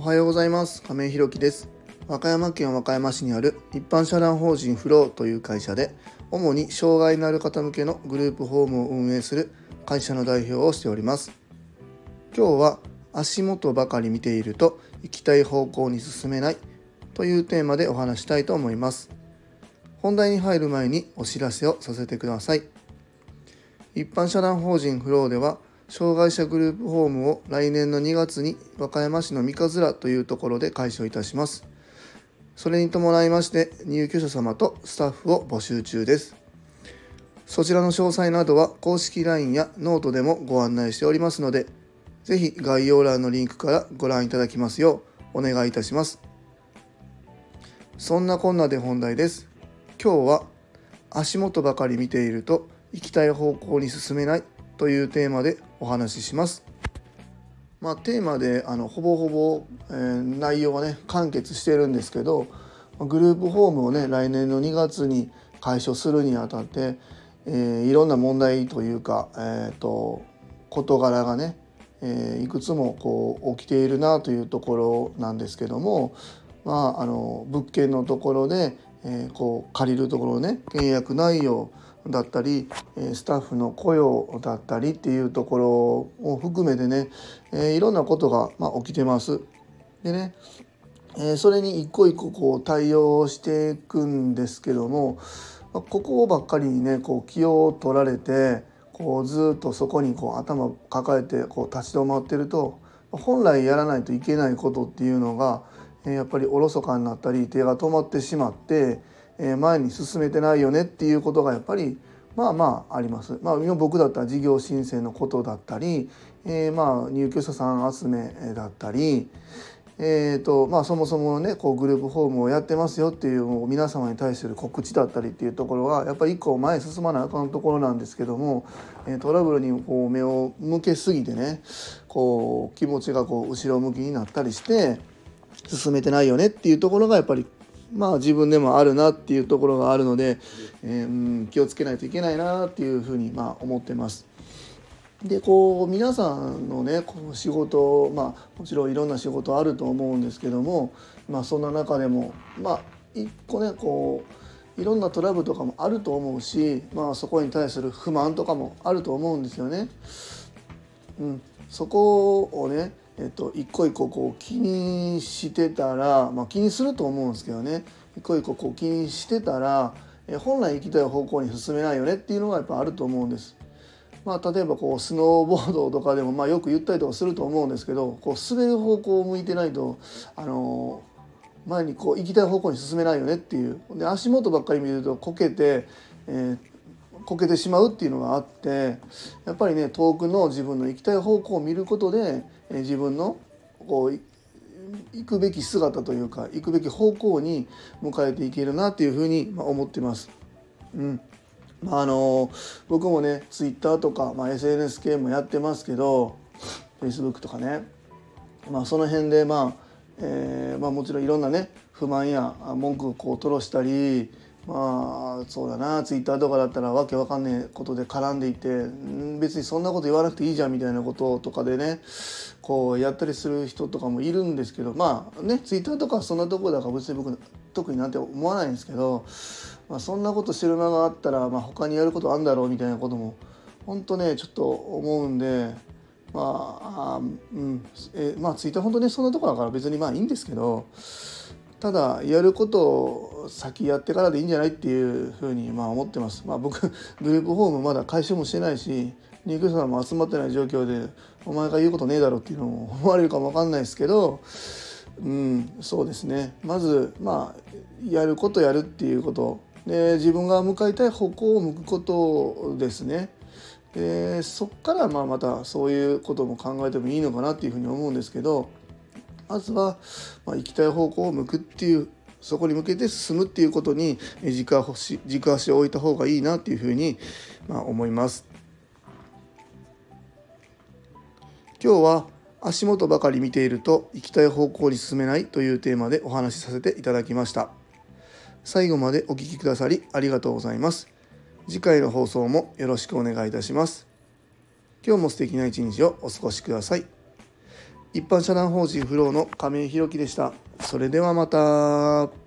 おはようございます。亀井ひろきです。和歌山県和歌山市にある一般社団法人フローという会社で主に障害のある方向けのグループホームを運営する会社の代表をしております。今日は足元ばかり見ていると行きたい方向に進めないというテーマでお話したいと思います。本題に入る前にお知らせをさせてください。一般社団法人フローでは障害者グループホームを来年の2月に和歌山市の三葛というところで開所いたします。それに伴いまして入居者様とスタッフを募集中です。そちらの詳細などは公式 LINE やノートでもご案内しておりますので、ぜひ概要欄のリンクからご覧いただきますようお願いいたします。そんなこんなで本題です。今日は足元ばかり見ていると行きたい方向に進めないというテーマでお話しします。まあ、テーマであのほぼほぼ、えー、内容はね完結してるんですけどグループホームをね来年の2月に解消するにあたって、えー、いろんな問題というか、えーと、事柄がね、えー、いくつもこう起きているなというところなんですけども、まあ、あの物件のところで、えー、こう借りるところね契約内容だったりスタッフの雇用だったりっていうところを含めてねいろんなことがまあ起きてます。でねそれに一個一個こう対応していくんですけどもここばっかりにねこう気を取られてこうずっとそこにこう頭抱えてこう立ち止まってると本来やらないといけないことっていうのがやっぱりおろそかになったり手が止まってしまって前に進めてないよねっていうことがやっぱりまあまああります。まあ今、僕だったら事業申請のことだったり、えー、まあ入居者さん集めだったり、えーとまあ、そもそもねこうグループホームをやってますよっていう皆様に対する告知だったりっていうところはやっぱり一個前進まなあかんところなんですけども、トラブルにこう目を向けすぎてねこう気持ちがこう後ろ向きになったりして進めてないよねっていうところがやっぱりまあ自分でもあるなっていうところがあるので、えー、うん気をつけないといけないなっていうふうにまあ思ってます。でこう皆さんのねこの仕事まあもちろんいろんな仕事あると思うんですけどもまあそんな中でもまあ一個ねこういろんなトラブルとかもあると思うし、まあ、そこに対する不満とかもあると思うんですよね。うん、そこをねえっと、一個一個こう気にしてたら、まあ、気にすると思うんですけどね。一個一個こう気にしてたら、え本来行きたい方向に進めないよね。っていうのがやっぱあると思うんです。まあ、例えばこうスノーボードとかでもまあよく言ったりとかすると思うんですけどこう滑る方向を向いてないとあの前にこう行きたい方向に進めないよねっていう。で足元ばっかり見るとこけて、えー、こけてしまうっていうのがあってやっぱりね遠くの自分の行きたい方向を見ることで自分のこう行くべき姿というか行くべき方向に迎えていけるなっていうふうに思ってます。うんまあ、あの僕もねツイッターとか、まあ、SNS 系もやってますけど Facebook とかね、まあ、その辺でまあ、えーまあ、もちろんいろんなね不満や文句をこう吐露したりまあそうだなツイッターとかだったらわけわかんねえことで絡んでいて別にそんなこと言わなくていいじゃんみたいなこととかでねこうやったりする人とかもいるんですけどまあねツイッターとかそんなとこだから別に僕特になんて思わないんですけど、まあ、そんなことしてる間があったら、まあ、他にやることあるんだろうみたいなことも本当ねちょっと思うんで。まあ、あうんえまあツイッター本当ねそんなとこだから別にまあいいんですけどただやることを先やってからでいいんじゃないっていうふうにまあ思ってます。まあ、僕グループホームまだ開始もしてないし入居者も集まってない状況でお前が言うことねえだろっていうのも思われるかも分かんないですけどうんそうですねまずまあやることやるっていうことで自分が向かいたい方向を向くことですね。でそっからまあまたそういうことも考えてもいいのかなっていうふうに思うんですけどまずは、まあ、行きたい方向を向くっていうそこに向けて進むっていうことに軸足軸足を置いた方がいいなっていうふうに、まあ、思います。今日は足元ばかり見ていると行きたい方向に進めないというテーマでお話しさせていただきました。最後までお聴きくださりありがとうございます。次回の放送もよろしくお願いいたします。今日も素敵な一日をお過ごしください。一般社団法人フローの亀井宏樹でした。それではまた。